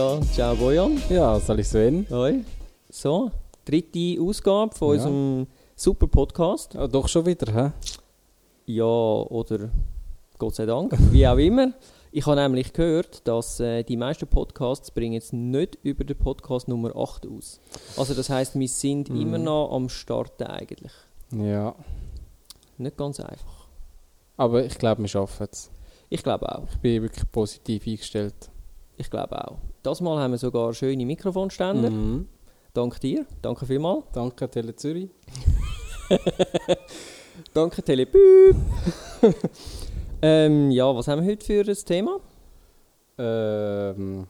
Ja, ciao Bojan. Ja, soll ich Sven? Hoi. So, dritte Ausgabe von Ja. unserem super Podcast. Ja, doch schon wieder, hä? Ja, oder Gott sei Dank, wie auch immer. Ich habe nämlich gehört, dass äh, die meisten Podcasts bringen jetzt nicht über den Podcast Nummer 8 aus. Also das heißt, wir sind Mhm. immer noch am Starten eigentlich. Ja. Nicht ganz einfach. Aber ich glaube, wir schaffen es. Ich glaube auch. Ich bin wirklich positiv eingestellt. Ich glaube auch. Das Mal haben wir sogar schöne Mikrofonständer. Mhm. Dank dir. Danke vielmals. Danke, Tele Zürich. Danke Telepüp. ähm, ja, was haben wir heute für ein Thema? Ähm,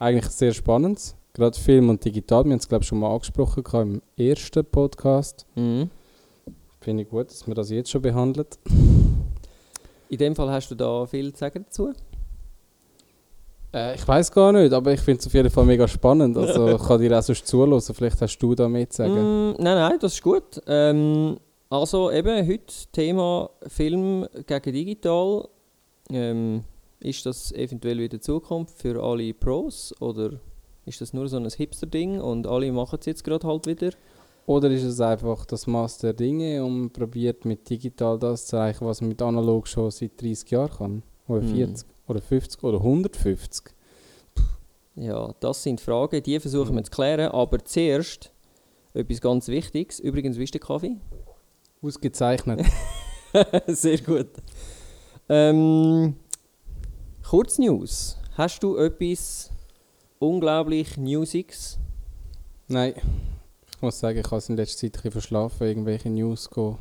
eigentlich sehr spannend. Gerade Film und Digital. Wir haben es, glaube ich, schon mal angesprochen im ersten Podcast. Mhm. Finde ich gut, dass wir das jetzt schon behandelt. In dem Fall hast du da viel zu sagen dazu. Äh, ich weiß gar nicht, aber ich finde es auf jeden Fall mega spannend. Also ich kann dir auch sonst zuhören. Vielleicht hast du da mehr zu sagen. Mm, nein, nein, das ist gut. Ähm, also eben heute Thema Film gegen Digital. Ähm, ist das eventuell wieder Zukunft für alle Pros oder ist das nur so ein Hipster-Ding und alle machen es jetzt gerade halt wieder? Oder ist es einfach das Maß der Dinge und probiert mit digital das zu erreichen, was man mit analog schon seit 30 Jahren kann? Oder Hm. 40 oder 50 oder 150? Ja, das sind Fragen, die versuchen wir zu klären. Aber zuerst etwas ganz Wichtiges. Übrigens, wie ist der Kaffee? Ausgezeichnet. Sehr gut. Ähm, Kurznews. Hast du etwas unglaublich Newsiges? Nein. Ich muss sagen, ich habe es in letzter Zeit ein bisschen verschlafen, irgendwelche News gehen.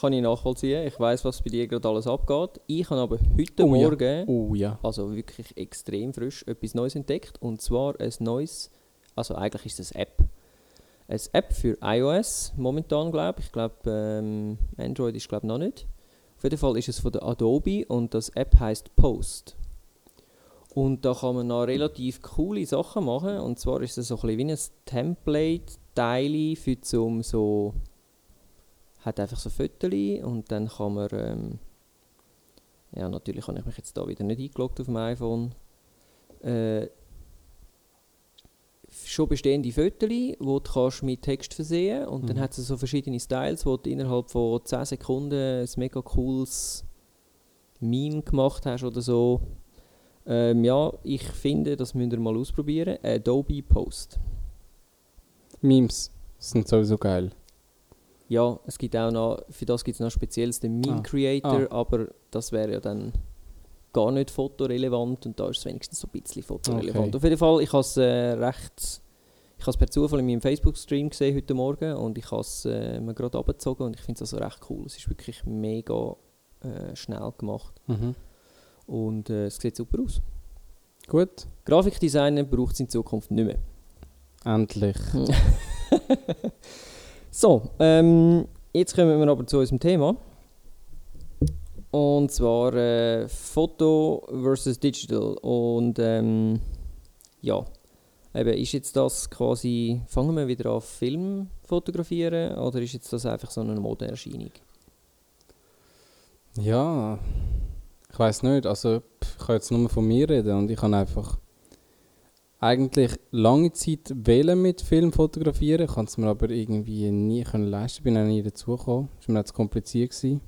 Kann ich nachvollziehen. Ich weiß, was bei dir gerade alles abgeht. Ich habe aber heute Oh ja. Morgen, Oh ja. also wirklich extrem frisch, etwas Neues entdeckt. Und zwar ein neues, also eigentlich ist es eine App. Eine App für iOS momentan, glaube ich. Ich glaube, ähm, Android ist glaube noch nicht. Auf jeden Fall ist es von der Adobe und das App heißt Post. Und da kann man noch relativ coole Sachen machen. Und zwar ist es so ein bisschen wie ein Template-Teil für zum so hat einfach so Fotos und dann kann man ähm, ja natürlich habe ich mich jetzt da wieder nicht eingeloggt auf dem iPhone äh, schon bestehende Fotos, die du kannst mit Text versehen und dann Mhm. hat es so verschiedene Styles, wo du innerhalb von 10 Sekunden ein mega cooles Meme gemacht hast oder so. Ähm, ja, ich finde, das müsst ihr mal ausprobieren. Adobe Post. Memes sind sowieso geil. Ja, es gibt auch noch, für das gibt es noch spezielles den Meme Ah. Creator, aber das wäre ja dann gar nicht fotorelevant und da ist es wenigstens so ein bisschen fotorelevant. Okay. Auf jeden Fall, ich habe es äh, recht, ich habe es per Zufall in meinem Facebook-Stream gesehen heute Morgen und ich habe es äh, mir gerade abgezogen und ich finde es also recht cool. Es ist wirklich mega äh, schnell gemacht Mhm. und äh, es sieht super aus. Gut. Grafikdesigner braucht es in Zukunft nicht mehr. Endlich. So, ähm, jetzt kommen wir aber zu unserem Thema. Und zwar äh, Foto versus Digital. Und ähm, ja, eben, ist jetzt das quasi, fangen wir wieder an Film fotografieren oder ist jetzt das einfach so eine Modeerscheinung? Ja, ich weiß nicht. Also, ich kann jetzt nur von mir reden und ich habe einfach eigentlich lange Zeit wählen mit Film fotografieren. Konnte es mir aber irgendwie nie können leisten. Bin auch nie dazugekommen. Es war mir auch zu kompliziert. Gewesen.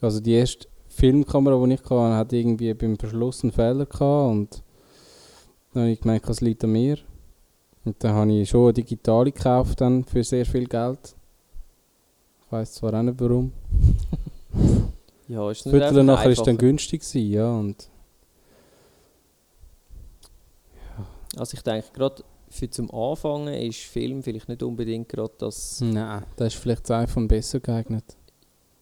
Also, die erste Filmkamera, die ich hatte, hat irgendwie beim Verschluss einen Fehler gehabt und dann habe ich gemerkt, es liegt an mir. Und dann habe ich schon eine digitale gekauft dann für sehr viel Geld. Ich weiß zwar auch nicht warum. Ja, ist nicht Viertel einfach nachher ist dann günstig gewesen, ja und Also ich denke, gerade für zum Anfangen ist Film vielleicht nicht unbedingt gerade das... nein, da ist vielleicht das iPhone besser geeignet.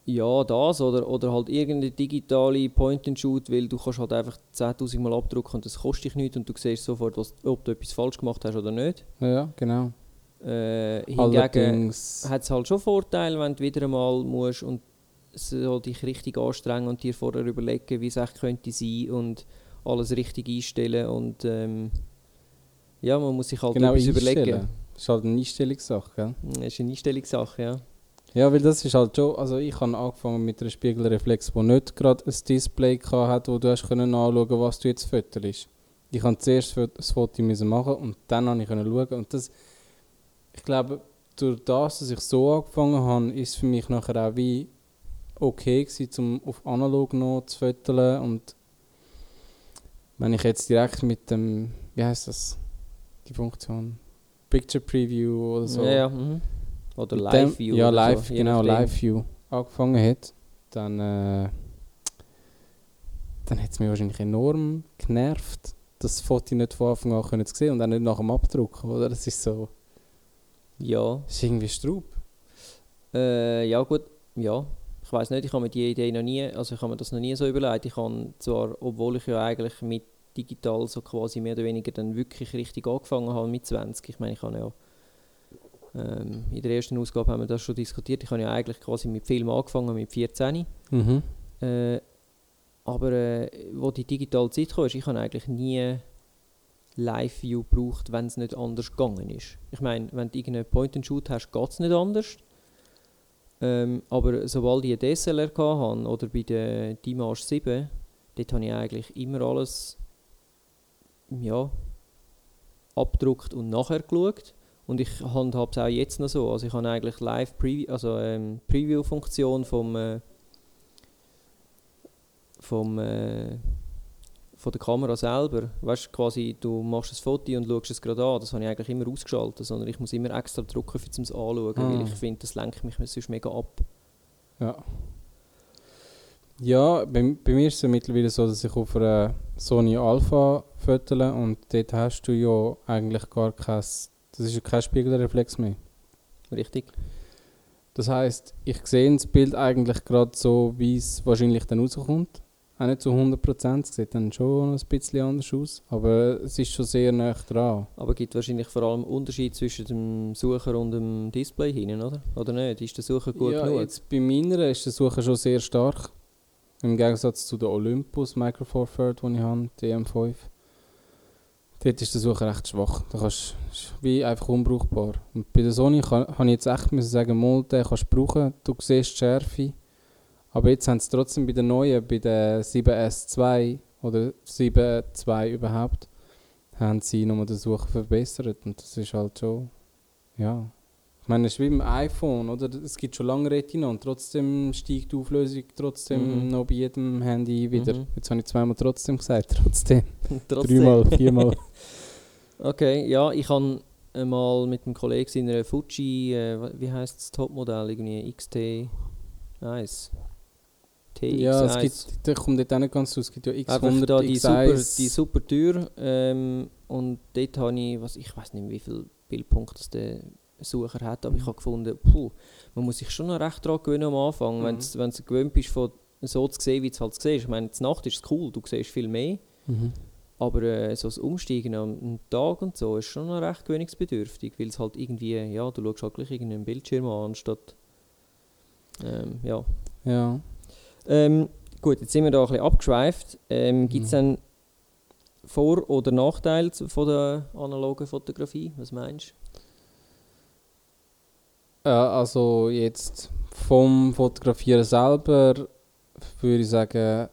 Ja, das oder, oder halt irgendeine digitale Point-and-Shoot, weil du kannst halt einfach 10'000 Mal abdrucken und das kostet dich nichts und du siehst sofort, was, ob du etwas falsch gemacht hast oder nicht. Ja, genau. Äh, hingegen hat es halt schon Vorteile, wenn du wieder einmal musst und so dich richtig anstrengen und dir vorher überlegen, wie es echt könnte sein und alles richtig einstellen und ähm, ja, man muss sich halt genau etwas überlegen. Das ist halt eine Einstellungssache, gell? Das ist eine Einstellungssache, ja. Ja, weil das ist halt schon, also ich habe angefangen mit einer Spiegelreflex, die nicht gerade ein Display gehabt hat, wo du hast können anschauen, was du jetzt fotost. Ich musste zuerst das Foto müssen machen und dann konnte ich können schauen. Und das, ich glaube, durch das, dass ich so angefangen habe, ist für mich nachher auch wie okay gewesen, um auf analog noch zu fotografieren. Und wenn ich jetzt direkt mit dem, wie heißt das, die Funktion, Picture Preview oder so. Ja, ja. Mhm. Oder mit Live dem- View. Ja, live, so, genau. Live View angefangen hat, dann, äh, dann hat es mich wahrscheinlich enorm genervt, das Foto nicht von Anfang an können zu sehen und auch nicht nach dem Abdruck, oder? Das ist so, Ja. das ist irgendwie Straub. Äh, ja gut, ja. Ich weiß nicht, ich habe mir die Idee noch nie, also ich habe mir das noch nie so überlegt. Ich habe zwar, obwohl ich ja eigentlich mit digital so quasi mehr oder weniger dann wirklich richtig angefangen habe mit 20. Ich meine, ich habe ja ähm, in der ersten Ausgabe haben wir das schon diskutiert. Ich habe ja eigentlich quasi mit Film angefangen mit 14. Mhm. Äh, aber äh, wo die digitale Zeit kam, ist, ich habe eigentlich nie Live-View gebraucht, wenn es nicht anders gegangen ist. Ich meine, wenn du irgendeinen Point-and-Shoot hast, geht es nicht anders. Ähm, aber sobald ich eine DSLR hatte oder bei der Dimash 7, dort habe ich eigentlich immer alles ja, abgedruckt und nachher geschaut. Und ich handhabe es auch jetzt noch so. Also ich habe eigentlich live Preview, also ähm, Preview-Funktion vom, äh, vom äh, von der Kamera selber. Weißt du, quasi, du machst ein Foto und schaust es gerade an. Das habe ich eigentlich immer ausgeschaltet, sondern ich muss immer extra drücken, um es anschauen, Ah. weil ich finde, das lenkt mich sonst mega ab. Ja. Ja, bei, bei mir ist es ja mittlerweile so, dass ich auf einer Sony Alpha fotle und dort hast du ja eigentlich gar kein, das ist ja kein Spiegelreflex mehr. Richtig? Das heißt, ich sehe das Bild eigentlich gerade so, wie es wahrscheinlich dann rauskommt. Auch nicht zu 100%, es sieht dann schon ein bisschen anders aus, aber es ist schon sehr nah dran. Aber es gibt wahrscheinlich vor allem Unterschied zwischen dem Sucher und dem Display hinten, oder? Oder nicht? Ist der Sucher gut ja, genug? jetzt bei meiner ist der Suche schon sehr stark. Im Gegensatz zu der Olympus Micro Four Third, die ich habe, die M5. Dort ist der Suche recht schwach. Da kannst, ist wie einfach unbrauchbar. Und bei der Sony habe ich jetzt echt müssen sagen, mal, den kannst du brauchen, du siehst die Schärfe. Aber jetzt haben sie trotzdem bei der neuen, bei der 7S2 oder 7.2 überhaupt, haben sie nochmal den Suche verbessert. Und das ist halt schon, ja, ich meine, es ist wie beim iPhone, oder? Es gibt schon lange Retina und trotzdem steigt die Auflösung trotzdem Mhm. noch bei jedem Handy wieder. Mhm. Jetzt habe ich zweimal trotzdem gesagt, trotzdem. Trotzdem. Dreimal, viermal. Okay, ja, ich habe mal mit einem Kollegen seiner Fuji, äh, wie heißt das Topmodell, irgendwie XT1. TX1. ja, es gibt, der kommt dort auch nicht ganz raus. Es gibt ja Einfach X100, da die super, X1. die super Tür. Ähm, und dort habe ich, was, ich weiß nicht, wie viele Bildpunkte das der Sucher hat, aber ich habe gefunden, puh, man muss sich schon noch recht daran gewöhnen am Anfang, Mhm. wenn du gewöhnt bist, von so zu sehen, wie du es halt siehst. Ich meine, zur Nacht ist es cool, du siehst viel mehr, Mhm. aber äh, so das Umsteigen am Tag und so ist schon noch recht gewöhnungsbedürftig, weil es halt irgendwie, ja, du schaust halt gleich irgendeinen Bildschirm an, anstatt, ähm, ja. Ja. Ähm, gut, jetzt sind wir da ein bisschen abgeschweift. Ähm, Gibt es Mhm. dann Vor- oder Nachteile von der analogen Fotografie? Was meinst Ja, also jetzt vom Fotografieren selber würde ich sagen,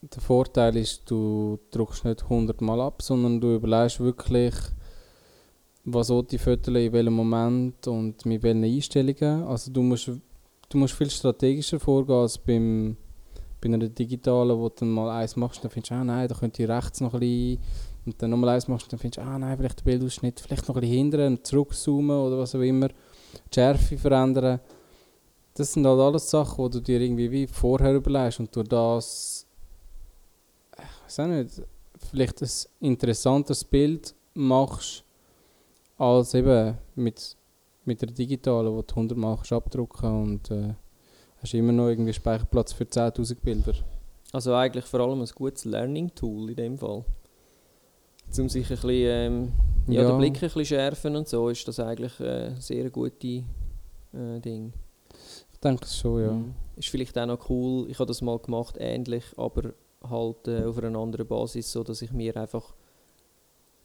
der Vorteil ist, du drückst nicht 100 Mal ab, sondern du überlegst wirklich, was die Fotos in welchem Moment und mit welchen Einstellungen. Also du musst, du musst viel strategischer vorgehen als beim, bei einer digitalen, wo du dann mal eins machst, dann findest du, ah nein, da könnte ich rechts noch ein bisschen und dann nochmal eins machst, dann findest du, ah nein, vielleicht der Bildausschnitt, vielleicht noch ein bisschen hindern zurückzoomen oder was auch immer die Schärfe verändern. Das sind halt alles Sachen, die du dir irgendwie wie vorher überlegst und durch das, ich weiß auch nicht, vielleicht ein interessanteres Bild machst, als eben mit, mit der digitalen, wo du 100 Mal kannst abdrucken und äh, hast immer noch irgendwie Speicherplatz für 10'000 Bilder. Also eigentlich vor allem ein gutes Learning-Tool in dem Fall. Um sich ein bisschen, ähm, ja, Ja. den Blick ein bisschen schärfen und so, ist das eigentlich äh, ein sehr gute äh, Ding. Ich denke schon, ja. Mhm. Ist vielleicht auch noch cool, ich habe das mal gemacht, ähnlich, aber halt äh, auf einer anderen Basis, so dass ich mir einfach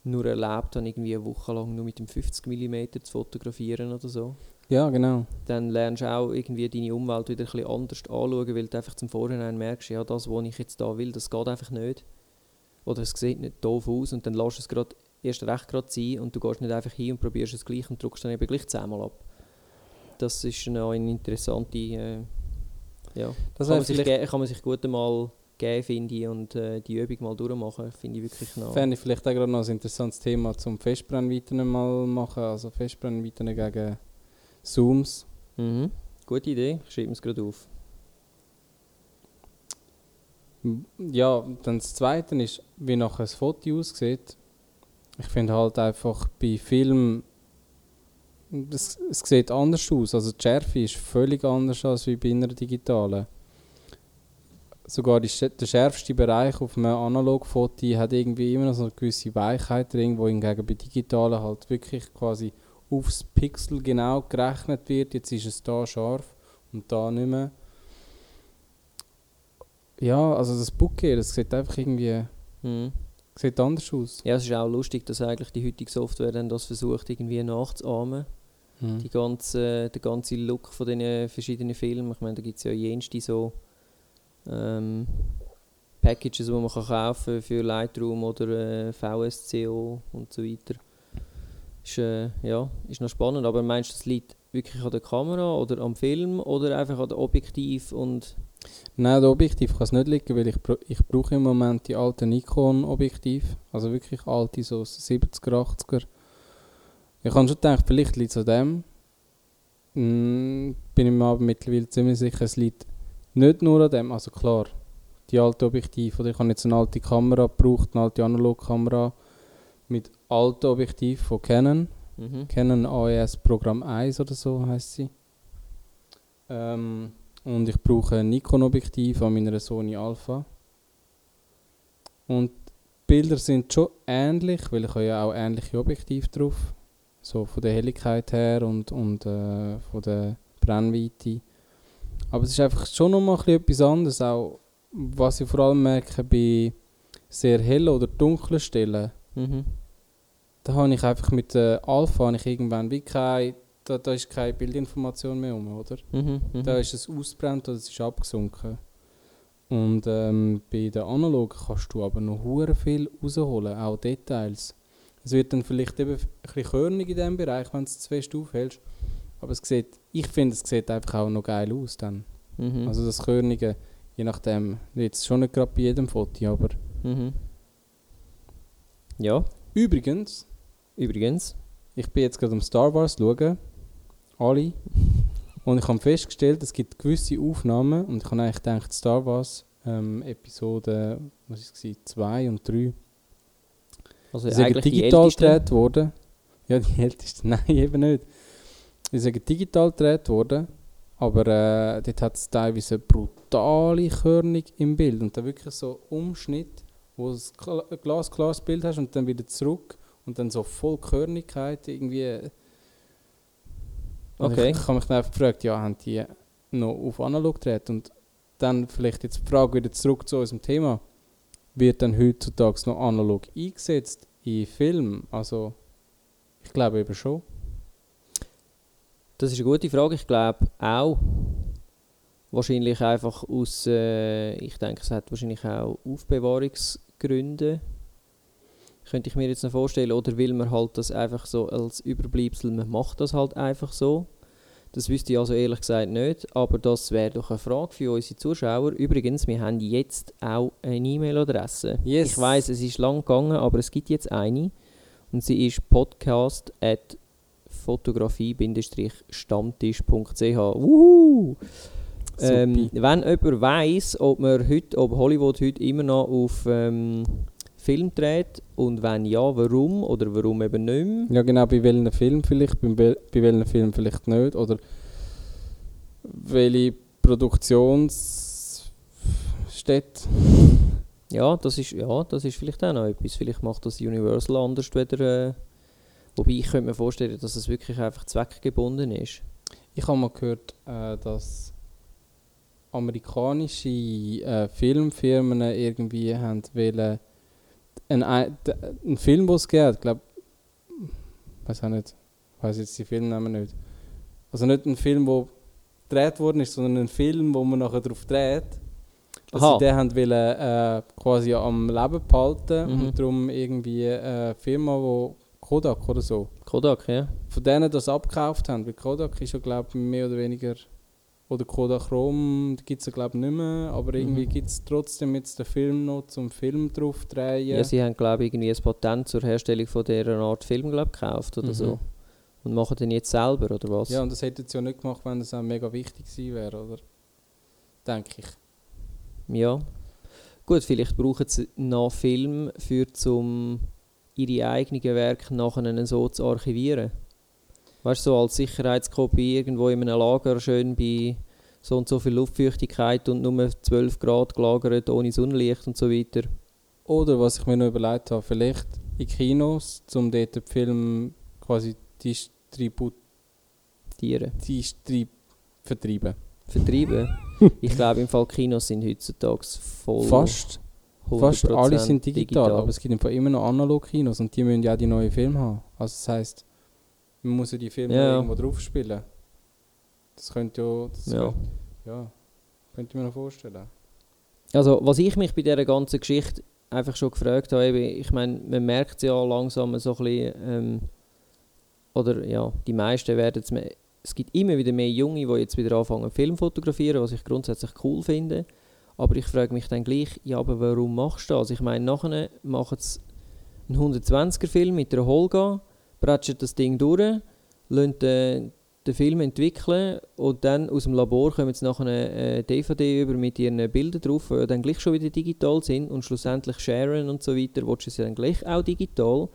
nur erlaubt habe, irgendwie eine Woche lang nur mit dem 50 mm zu fotografieren oder so. Ja, genau. Dann lernst du auch irgendwie deine Umwelt wieder ein bisschen anders anschauen, weil du einfach zum Vorhinein merkst, ja, das, was ich jetzt da will, das geht einfach nicht. Oder es sieht nicht doof aus und dann lässt du es gerade erst recht gerade sein und du gehst nicht einfach hin und probierst es gleich und drückst dann eben gleich zehnmal ab. Das ist noch eine interessante, äh, ja, Das kann, man sich, kann man sich gut einmal geben, finde ich, und äh, die Übung mal durchmachen, finde ich wirklich noch. fände ich vielleicht auch gerade noch ein interessantes Thema zum Festbrennweiten mal machen. Also Festbrennweiten gegen Zooms. Mhm. Gute Idee, ich schreibe es gerade auf. Ja, dann das Zweite ist, wie nachher ein Foto aussieht. Ich finde halt einfach bei Filmen, es, es sieht anders aus. Also die Schärfe ist völlig anders als wie bei einer digitalen. Sogar die, der schärfste Bereich auf einem Analogfoto hat irgendwie immer noch so eine gewisse Weichheit drin, wo hingegen bei digitalen halt wirklich quasi aufs Pixel genau gerechnet wird. Jetzt ist es da scharf und da nicht mehr. Ja, also das Bouquet, das sieht einfach irgendwie Mhm. sieht anders aus. Ja, es ist auch lustig, dass eigentlich die heutige Software dann das versucht, irgendwie nachzuahmen. Mhm. Die ganze, der ganze Look von den verschiedenen Filmen. Ich meine, da gibt es ja jenste so ähm, Packages, die man kann kaufen für Lightroom oder äh, VSCO und so weiter. Ist, äh, ja, ist noch spannend, aber meinst du, das liegt wirklich an der Kamera oder am Film oder einfach an der Objektiv und Nein, der Objektiv kann es nicht liegen, weil ich, ich brauche im Moment die alten Nikon-Objektiv. Also wirklich alte, so 70er, 80er. Ich habe schon gedacht, vielleicht liegt es an dem. Mm, bin ich mir aber mittlerweile ziemlich sicher, es liegt nicht nur an dem. Also klar, die alten Objektive. Oder ich habe jetzt eine alte Kamera gebraucht, eine alte Analogkamera mit alten Objektiv von Canon. mhm. Canon AES Programm 1 oder so heißt sie. Ähm, und ich brauche ein Nikon-Objektiv an meiner Sony Alpha. Und die Bilder sind schon ähnlich, weil ich habe ja auch ähnliche Objektive drauf. So von der Helligkeit her und, und äh, von der Brennweite. Aber es ist einfach schon noch mal ein bisschen etwas anderes. Auch was ich vor allem merke bei sehr hellen oder dunklen Stellen Mhm. da habe ich einfach mit der Alpha habe ich irgendwann wie keine, da, da ist keine Bildinformation mehr um, oder? Mhm. Mhm. Da ist es ausbrennt oder es ist abgesunken. Und ähm, bei der Analog kannst du aber noch hure viel rausholen, auch Details. Es wird dann vielleicht eben ein bisschen körnig in diesem Bereich, wenn du es zu fest aufhältst. Aber es sieht, ich finde, es sieht einfach auch noch geil aus dann. Mhm. Also das Körnige, je nachdem, jetzt schon nicht gerade bei jedem Foto, aber... Mhm. Ja, Übrigens, übrigens. Ich bin jetzt gerade am Star Wars schauen. Alle. Und ich habe festgestellt, es gibt gewisse Aufnahmen und ich habe eigentlich gedacht, Star Wars ähm, Episode, was ist es, 2 und 3, Also sind digital gedreht worden. Ja, die ältesten, nein, eben nicht. Die sind digital gedreht worden, aber äh, dort hat es teilweise eine brutale Körnung im Bild und dann wirklich so Umschnitt, wo du ein glasklares Bild hast und dann wieder zurück und dann so voll Körnigkeit irgendwie. Und Okay. Ich, ich habe mich dann einfach gefragt, ja, haben die noch auf analog gedreht? Und dann vielleicht jetzt die Frage wieder zurück zu unserem Thema. Wird dann heutzutage noch analog eingesetzt in Filmen? Also, ich glaube eben schon. Das ist eine gute Frage. Ich glaube auch. Wahrscheinlich einfach aus, äh, ich denke, es hat wahrscheinlich auch Aufbewahrungsgründe. Könnte ich mir jetzt noch vorstellen. Oder will man halt das einfach so als Überbleibsel, man macht das halt einfach so. Das wüsste ich also ehrlich gesagt nicht. Aber das wäre doch eine Frage für unsere Zuschauer. Übrigens, wir haben jetzt auch eine E-Mail-Adresse. Yes. Ich weiß, es ist lang gegangen, aber es gibt jetzt eine. Und sie ist podcast at fotografie-stammtisch.ch. Wuhu! Ähm, wenn jemand weiss, ob, heute, ob Hollywood heute immer noch auf ähm, Film dreht und wenn ja, warum oder warum eben nicht mehr. Ja, genau, bei welchem Film vielleicht, bei, bei welchem Film vielleicht nicht. Oder welche Produktionsstätte. Ja, das ist, ja, das ist vielleicht auch noch etwas. Vielleicht macht das Universal anders wieder. Äh, wobei ich könnte mir vorstellen, dass es wirklich einfach zweckgebunden ist. Ich habe mal gehört, äh, dass amerikanische äh, Filmfirmen irgendwie haben wollen, ein- einen Film, den es gibt, glaube weiß auch nicht, weiß jetzt die Filmnamen nicht. Also nicht ein Film, der gedreht worden ist, sondern ein Film, wo man nachher drauf dreht. dass Aha. sie den haben wollen, äh, quasi am Leben behalten Mhm. und darum irgendwie äh, eine Firma, wo Kodak oder so, Kodak, ja. von denen das abgekauft haben. Weil Kodak ist ja, glaube ich, mehr oder weniger. Oder Kodachrom gibt es ja, glaube ich, nicht mehr. Aber irgendwie Mhm. gibt es trotzdem jetzt den Film noch zum Film drauf drehen. Ja, sie haben, glaube ich, irgendwie ein Patent zur Herstellung von dieser Art Film, glaube ich, gekauft oder Mhm. so. Und machen den jetzt selber, oder was? ja, und das hätten sie ja nicht gemacht, wenn das auch mega wichtig gewesen wäre, oder? Denke ich. Ja. Gut, vielleicht brauchen sie noch Film, für zum ihre eigenen Werke nachher so zu archivieren. Weißt du, so als Sicherheitskopie irgendwo in einem Lager, schön bei so und so viel Luftfeuchtigkeit und nur 12 Grad gelagert, ohne Sonnenlicht und so weiter. Oder was ich mir noch überlegt habe, vielleicht in Kinos, um dort den Film quasi distribu Tiere. distrib vertreiben. Vertreiben. ich glaube, im Fall Kinos sind heutzutage voll. Fast, fast 100% alle sind digital, aber es gibt im Fall immer noch Analog-Kinos und die müssen ja auch die neuen Filme haben. Also das heisst, man muss ja die Filme Ja. irgendwo drauf spielen. Das könnte ja... Das Ja. Könnte, ja, könnte ich mir noch vorstellen. Also, was ich mich bei dieser ganzen Geschichte einfach schon gefragt habe, eben, ich meine, man merkt es ja langsam so ein bisschen, ähm, oder ja, die meisten werden es, es gibt immer wieder mehr Junge, die jetzt wieder anfangen Film fotografieren, was ich grundsätzlich cool finde, aber ich frage mich dann gleich, ja, aber warum machst du das? Ich meine, nachher machen sie einen 120er-Film mit einer Holga, bretschen das Ding durch, lassen den, den Film entwickeln und dann aus dem Labor kommen sie nachher eine DVD über mit ihren Bildern drauf, die dann gleich schon wieder digital sind und schlussendlich sharen und so weiter, willst du es dann gleich auch digital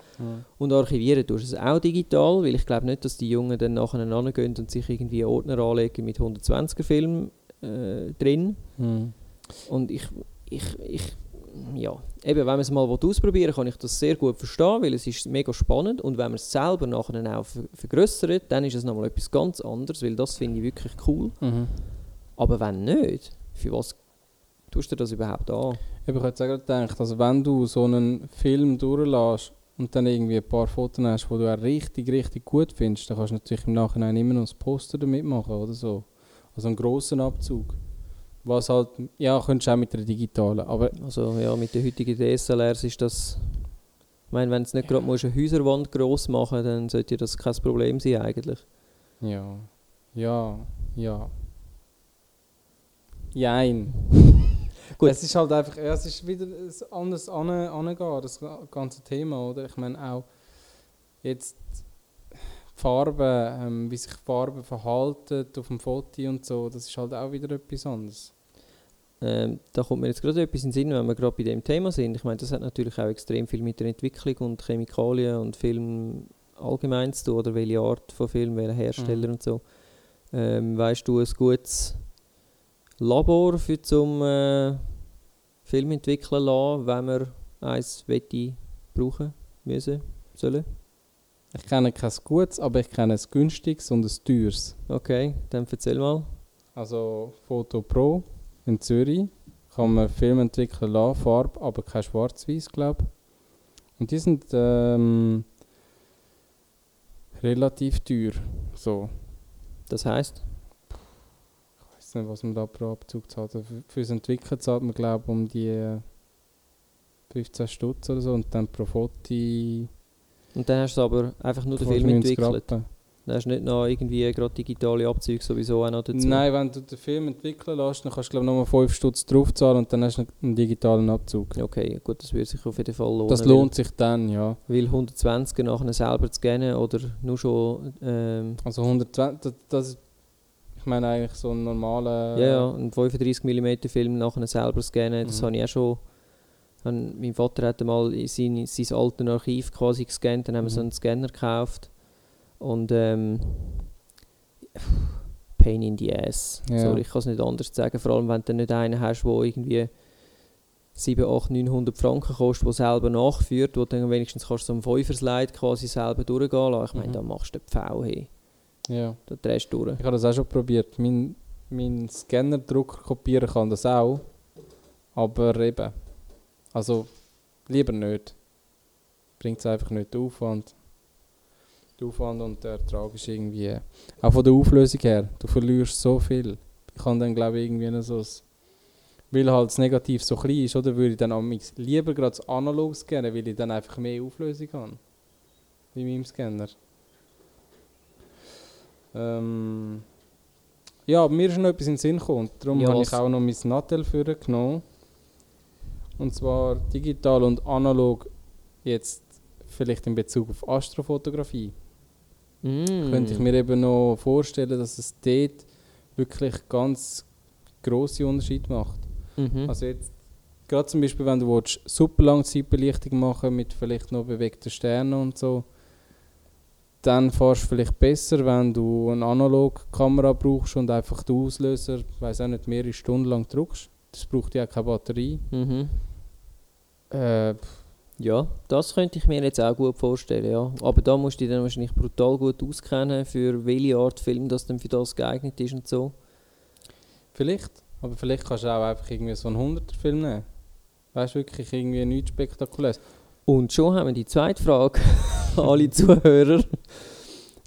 und archivieren. Tust du es auch digital, weil ich glaube nicht, dass die Jungen dann nachher hingehen und sich irgendwie einen Ordner anlegen mit 120er Film äh, drin. Mhm. und ich, ich, ich, ja, eben, wenn man es mal ausprobieren will, kann ich das sehr gut verstehen, weil es ist mega spannend und wenn man es selber nachher auch ver vergrößert, dann ist es nochmal etwas ganz anderes, weil das finde ich wirklich cool. Mhm. Aber wenn nicht, für was tust du das überhaupt an? Ich habe jetzt auch gedacht, also wenn du so einen Film durchlässt und dann irgendwie ein paar Fotos hast, die du auch richtig, richtig gut findest, dann kannst du natürlich im Nachhinein immer noch ein Poster damit machen oder so. Also einen grossen Abzug. Was halt, ja, könntest du auch mit der digitalen, aber Also ja, mit den heutigen DSLRs ist das... Ich meine, wenn du nicht gerade musst eine Häuserwand gross machen dann sollte das kein Problem sein eigentlich. ja, ja, ja. Jein. Gut. Es ist halt einfach, ja, es ist wieder ein anderes Angehen, das ga- ganze Thema, oder? Ich meine auch jetzt Farben, ähm, wie sich Farben verhalten auf dem Foto und so, das ist halt auch wieder etwas anderes. Ähm, da kommt mir jetzt gerade etwas in den Sinn, wenn wir gerade bei dem Thema sind. Ich meine, das hat natürlich auch extrem viel mit der Entwicklung und Chemikalien und Film allgemein zu tun, oder welche Art von Film, welcher Hersteller Mhm. und so. Ähm, weißt du, ein gutes Labor für zum äh, Film entwickeln lassen, wenn wir eins wette brauchen müssen, sollen? Ich kenne kein gutes, aber ich kenne ein günstiges und ein teures. Okay, dann erzähl mal. Also Photo Pro in Zürich kann man Film entwickeln lassen, Farbe, aber kein Schwarz-Weiß, glaube ich. Und die sind ähm, relativ teuer. So. Das heißt, Ich weiß nicht, was man da pro Abzug zahlt. Also für- Fürs Entwickeln zahlt man, glaube ich, um die äh, 15 Stutz oder so. Und dann pro Foto und dann hast du aber einfach nur den Film 95 entwickelt. Dann hast du nicht noch irgendwie gerade digitale Abzüge sowieso auch noch dazu. Nein, wenn du den Film entwickeln lässt, dann kannst du, glaube nochmal 5 Stutz draufzahlen und dann hast du einen digitalen Abzug. Okay, gut, das würde sich auf jeden Fall lohnen. Das lohnt sich dann, ja. Weil, weil 120er nachher selber zu scannen oder nur schon. Ähm, Also 120, das, das ich meine eigentlich so ein normaler... ja, ja, einen 35mm Film nachher selber scannen, das Mhm. habe ich auch schon. Han, mein Vater hat mal in sein, sein altes Archiv quasi gescannt, dann haben wir so Mhm. einen Scanner gekauft. Und ähm, Pain in the ass. Ja. Sorry, ich kann es nicht anders sagen. Vor allem, wenn du nicht einen hast, der irgendwie 7, 8, 900 Franken kostet, der selber nachführt, wo du dann wenigstens kannst du so einen Fünfer-Slide quasi selber durchgehen lassen. Ich meine, Mhm. da machst du den Pfau hin. ja. Da drehst du durch. Ich habe das auch schon probiert. Mein, mein Scanner-Drucker kopieren kann das auch. Aber eben. Also, lieber nicht. Bringt es einfach nicht den Aufwand. Der Aufwand und der Ertrag ist irgendwie. Auch von der Auflösung her. Du verlierst so viel. Ich kann dann, glaube ich, irgendwie so weil halt das Negativ so klein ist, oder würde ich dann am lieber gerade das analog scannen, weil ich dann einfach mehr Auflösung habe. Bei meinem Scanner. Ähm, ja, mir ist noch etwas in den Sinn gekommen. Darum Ja, habe ich auch noch mein Nattel genommen. Und zwar digital und analog jetzt vielleicht in Bezug auf Astrofotografie. Mm. Könnte ich mir eben noch vorstellen, dass es dort wirklich ganz grosse Unterschied macht. Mhm. Also jetzt, gerade zum Beispiel, wenn du willst, super Langzeitbelichtung machen mit vielleicht noch bewegten Sternen und so, dann fährst du vielleicht besser, wenn du eine Analogkamera brauchst und einfach den Auslöser, weiß auch nicht, mehrere Stunden lang drückst. Das braucht ja keine Batterie. Mhm. Äh, Ja, das könnte ich mir jetzt auch gut vorstellen, ja. Aber da musst du dich dann wahrscheinlich brutal gut auskennen, für welche Art Film das dann für das geeignet ist und so. vielleicht, aber vielleicht kannst du auch einfach irgendwie so einen 100er Film nehmen. Weißt du, wirklich irgendwie nichts Spektakuläres. Und schon haben wir die zweite Frage an alle Zuhörer.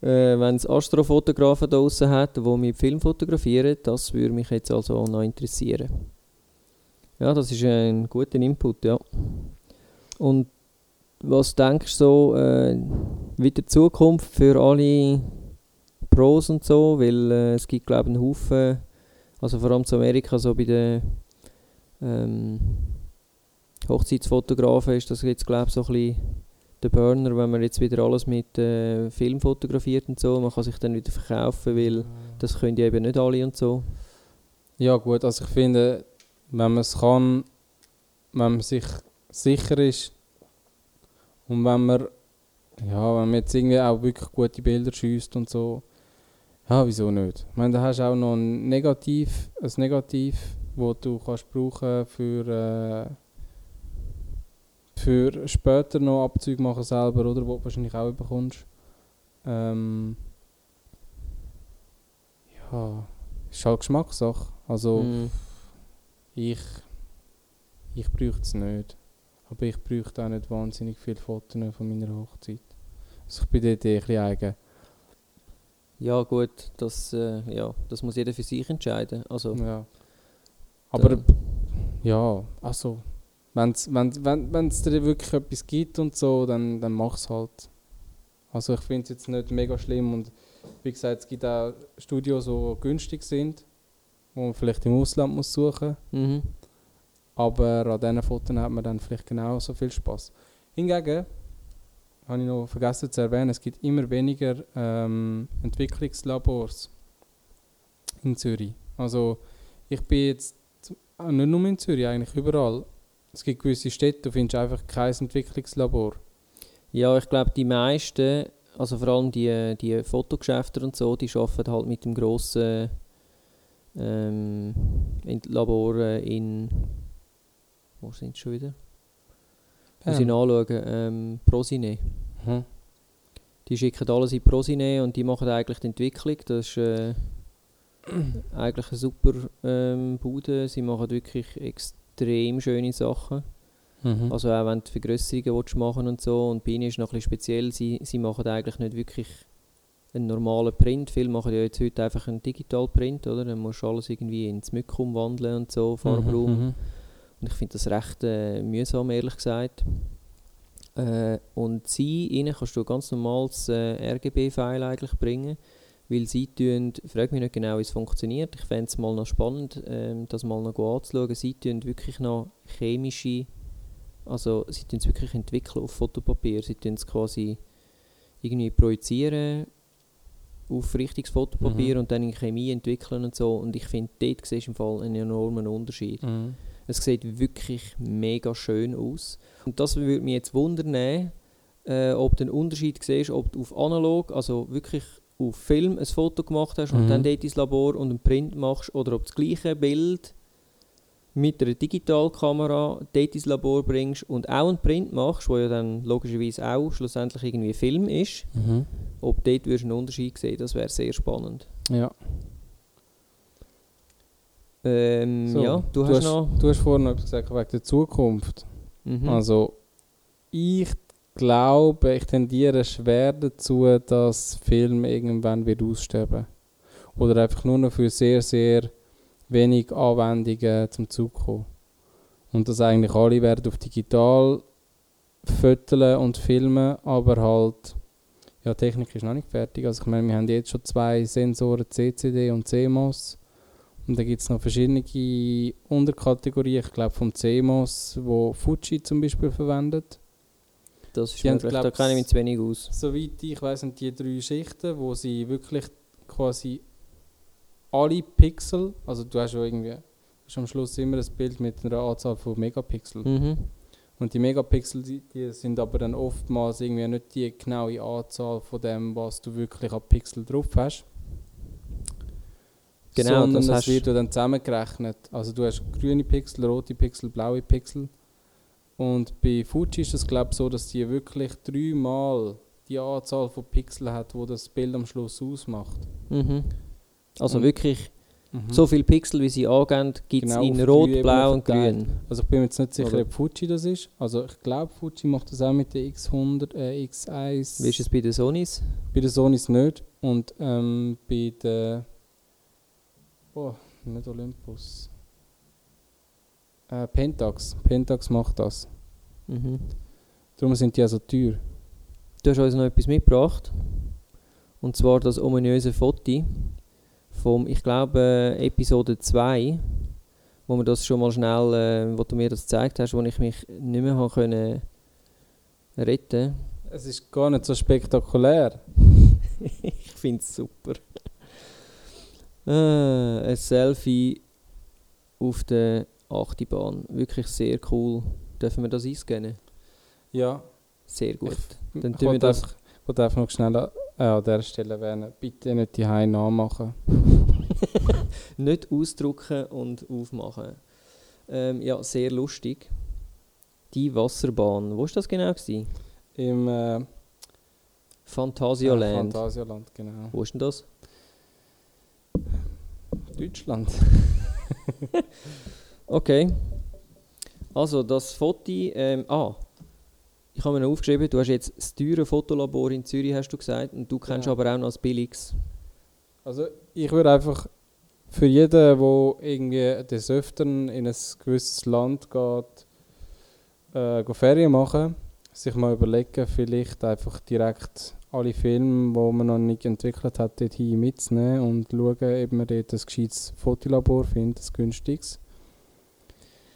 Äh, Wenn es Astrofotografen da draussen hat, die mit Film fotografieren, das würde mich jetzt also auch noch interessieren. Ja, das ist ein guter Input, ja. Und was denkst du so, äh, wie die Zukunft für alle Pros und so? Weil äh, es gibt, glaube ich, einen Haufen, also vor allem zu Amerika, so bei den ähm, Hochzeitsfotografen ist das jetzt, glaube ich, so ein bisschen der Burner, wenn man jetzt wieder alles mit äh, Film fotografiert und so. Man kann sich dann wieder verkaufen, weil das können ja eben nicht alle und so. Ja gut, also ich finde, wenn man es kann, wenn man sich sicher ist und wenn man, ja, wenn man jetzt irgendwie auch wirklich gute Bilder schießt und so, ja, wieso nicht? Ich meine, da hast du auch noch ein Negativ, ein Negativ, wo du kannst brauchen für, äh, für später noch Abzüge machen selber, oder, wo du wahrscheinlich auch bekommst. Ähm, ja, ist halt Geschmackssache. Also Mm. Ich, ich bräuchte es nicht. Aber ich bräuchte auch nicht wahnsinnig viele Fotos von meiner Hochzeit. Also ich bin dort eh ein bisschen eigen. Ja gut, das, äh, ja, das muss jeder für sich entscheiden. Also, Ja. Aber ja, also wenn's, wenn es wenn, wenn's dir wirklich etwas gibt und so, dann, dann mach es halt. Also ich finde es jetzt nicht mega schlimm und wie gesagt, es gibt auch Studios, die günstig sind, wo man vielleicht im Ausland muss suchen mhm. Aber an diesen Fotos hat man dann vielleicht genauso viel Spaß. Hingegen, habe ich noch vergessen zu erwähnen, es gibt immer weniger ähm, Entwicklungslabors in Zürich. Also ich bin jetzt, äh, nicht nur in Zürich, eigentlich überall. Es gibt gewisse Städte, du findest einfach kein Entwicklungslabor. Ja, ich glaube, die meisten, also vor allem die, die Fotogeschäfte und so, die arbeiten halt mit dem grossen ähm, in Labor äh, in. Wo sind sie schon wieder? Muss ich nachschauen. Ähm, Prosine. Mhm. Die schicken alles in Prosine und die machen eigentlich die Entwicklung. Das ist äh, eigentlich eine super ähm, Bude. Sie machen wirklich extrem schöne Sachen. Mhm. Also auch wenn du Vergrösserungen willst machen und so. Und bei ihnen ist noch ein bisschen speziell, sie, sie machen eigentlich nicht wirklich einen normalen Print. Viele machen ja jetzt heute einfach einen Digital-Print, oder? Dann musst du alles irgendwie ins Mück umwandeln und so, Farbraum. Mhm, mhm. Und ich finde das recht äh, mühsam, ehrlich gesagt. Äh, und sie, ihnen kannst du ein ganz normales äh, RGB-File eigentlich bringen, weil sie tun, frage mich nicht genau, wie es funktioniert, ich fände es mal noch spannend, ähm, das mal noch anzuschauen, sie tun wirklich noch chemische, also sie tun es wirklich entwickeln auf Fotopapier, sie tun es quasi irgendwie projizieren auf richtiges Fotopapier Mhm. und dann in Chemie entwickeln und so und ich finde, dort siehst du im Fall einen enormen Unterschied. Mhm. Es sieht wirklich mega schön aus. Und das würde mich jetzt wundern, äh, ob du einen Unterschied siehst, ob du auf analog, also wirklich auf Film ein Foto gemacht hast und Mhm. dann dort ins Labor und einen Print machst, oder ob das gleiche Bild mit einer Digitalkamera dort ins Labor bringst und auch einen Print machst, wo ja dann logischerweise auch schlussendlich irgendwie Film ist, Mhm. ob dort würdest du einen Unterschied sehen, das wäre sehr spannend. Ja. Ähm, So, ja, du, du hast hast- noch... Du hast vorhin noch gesagt wegen der Zukunft. Mhm. Also, ich glaube, ich tendiere schwer dazu, dass Film irgendwann wird aussterben. Oder einfach nur noch für sehr, sehr wenig Anwendungen zum Zug kommen. Und dass eigentlich alle werden auf digital fotografieren und filmen, aber halt, ja, die Technik ist noch nicht fertig. Also ich meine, wir haben jetzt schon zwei Sensoren, CCD und CMOS. Und dann gibt es noch verschiedene Unterkategorien, ich glaube vom CMOS, wo Fuji zum Beispiel verwendet. Das ist Die haben, möglich, da glaub's, kenne ich mich zu wenig aus. Soweit ich weiß, sind die drei Schichten, wo sie wirklich quasi alle Pixel, also du hast ja irgendwie hast am Schluss immer ein Bild mit einer Anzahl von Megapixel. Mhm. Und die Megapixel, die, die sind aber dann oftmals irgendwie nicht die genaue Anzahl von dem, was du wirklich an Pixel drauf hast. Genau, Sondern das das wird dann zusammengerechnet. Also du hast grüne Pixel, rote Pixel, blaue Pixel. Und bei Fuji ist es glaube ich so, dass die wirklich dreimal die Anzahl von Pixeln hat, wo das Bild am Schluss ausmacht. Mhm. Also Und- wirklich Mhm. so viele Pixel, wie sie angeben, gibt es Genau, in Rot, Blau und. Grün. Also ich bin mir jetzt nicht sicher, Oder? ob Fuji das ist. Also ich glaube, Fuji macht das auch mit der X100, äh, X1. Wie ist es bei den Sonys? Bei der Sonys nicht. Und ähm, bei der. Oh, nicht Olympus. Äh, Pentax. Pentax macht das. Mhm. Darum sind die auch so teuer. Du hast uns noch etwas mitgebracht. Und zwar das ominöse Foto vom, ich glaube, äh, Episode 2, wo wir das schon mal schnell, äh, wo du mir das gezeigt hast, wo ich mich nicht mehr habe können retten Es ist gar nicht so spektakulär. Ich finde es super. Äh, ein Selfie auf der Achtibahn. Wirklich sehr cool. Dürfen wir das einscannen? Ja. Sehr gut. Ich Dann tun wir das. einfach, ich wollte einfach noch schnell an, äh, an dieser Stelle erwähnen. Bitte nicht die Hause nachmachen. Nicht ausdrucken und aufmachen. Ähm, ja, sehr lustig. Die Wasserbahn. Wo war das genau? Gewesen? Im äh, Phantasialand. Äh, Phantasialand, genau. Wo ist denn das? Deutschland. Okay. Also, das Foto. Ähm, ah, ich habe mir noch aufgeschrieben, du hast jetzt das teure Fotolabor in Zürich, hast du gesagt, und du kennst Ja. aber auch noch das billiges. Also ich würde einfach für jeden, der irgendwie des Öfteren in ein gewisses Land geht, äh, Ferien machen, sich mal überlegen, vielleicht einfach direkt alle Filme, die man noch nicht entwickelt hat, dorthin mitzunehmen und schauen, ob man dort ein gescheites Fotolabor findet, ein günstiges.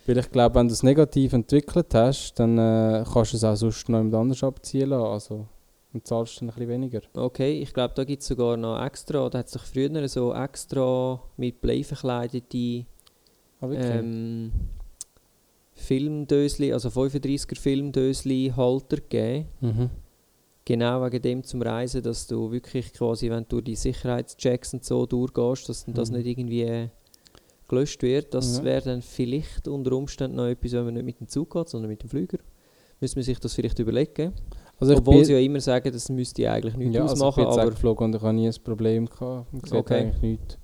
Weil ich glaube, wenn du es negativ entwickelt hast, dann äh, kannst du es auch sonst noch jemand anders abziehen lassen. Also, dann zahlst dann ein bisschen weniger. Okay, ich glaube, da gibt es sogar noch extra, da hat sich früher so extra mit Blei verkleidete Ah, ähm, Filmdösli, also 35er Filmdösli Halter gegeben. mhm. Genau wegen dem zum Reisen, dass du wirklich quasi, wenn du die Sicherheitschecks und so durchgehst, dass dann das Mhm. nicht irgendwie gelöscht wird. Das Ja. wäre dann vielleicht unter Umständen noch etwas, wenn man nicht mit dem Zug geht, sondern mit dem Flüger. Müsste man sich das vielleicht überlegen. Also ich Obwohl sie ja immer sagen, das müsste eigentlich nichts ja, also ich ausmachen, bin aber geflogen und ich habe nie ein Problem gehabt. Sieht Okay. eigentlich nichts.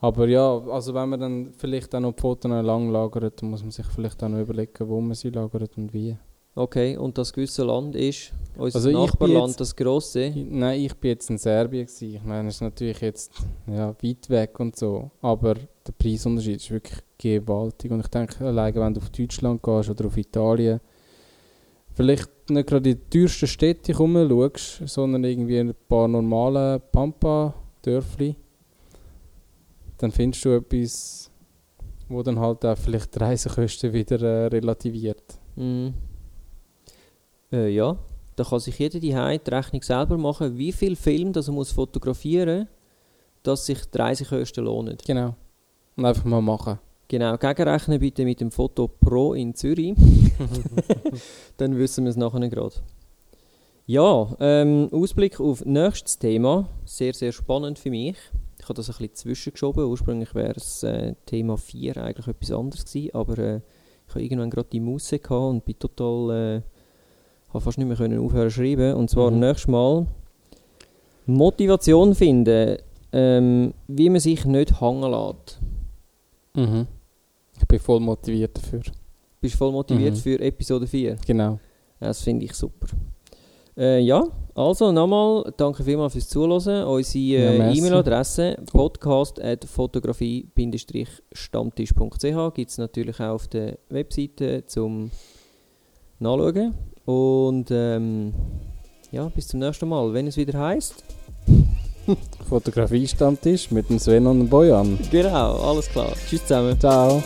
Aber ja, also wenn man dann vielleicht auch noch die Fotos lang lagert, dann muss man sich vielleicht auch noch überlegen, wo man sie lagert und wie. okay. Und das gewisse Land ist, unser Also ich Nachbarland, jetzt- das grosse. Ich- Nein, ich bin jetzt in Serbien. Gewesen. Ich meine, es ist natürlich jetzt ja, weit weg und so, aber der Preisunterschied ist wirklich gewaltig. Und ich denke, alleine wenn du auf Deutschland gehst oder auf Italien, vielleicht nicht gerade in die teuersten Städte rumschaust, sondern irgendwie ein paar normale Pampa-Dörfli, dann findest du etwas, wo dann halt auch vielleicht die Reisekosten wieder äh, relativiert. Mhm. Äh, ja, da kann sich jeder die die Rechnung selber machen, wie viel Film das er muss fotografieren muss, dass sich die Reisekosten lohnen. Genau. Und einfach mal machen. Genau, gegenrechnen bitte mit dem Foto Pro in Zürich. Dann wissen wir es nachher gerade. Ja, ähm, Ausblick auf nächstes Thema. Sehr, sehr spannend für mich. Ich habe das ein bisschen zwischengeschoben. Ursprünglich wäre es äh, Thema 4 eigentlich etwas anderes gewesen, aber äh, ich habe irgendwann gerade die Muße gehabt und bin total, äh, habe fast nicht mehr können aufhören zu schreiben. Und zwar Mhm. nächstes Mal Motivation finden, ähm, wie man sich nicht hängen lässt. Mhm. Bin voll motiviert dafür. Bist du voll motiviert Mhm. für Episode 4? Genau. Das finde ich super. Äh, ja, also nochmal, danke vielmals fürs Zuhören. Unsere äh. E-Mail-Adresse podcast.fotografie-stammtisch.ch gibt es natürlich auch auf der Webseite zum Nachschauen. Und ähm, ja, bis zum nächsten Mal, wenn es wieder heißt. Fotografie-Stammtisch mit dem Sven und dem Bojan. Genau, alles klar. Tschüss zusammen. Ciao.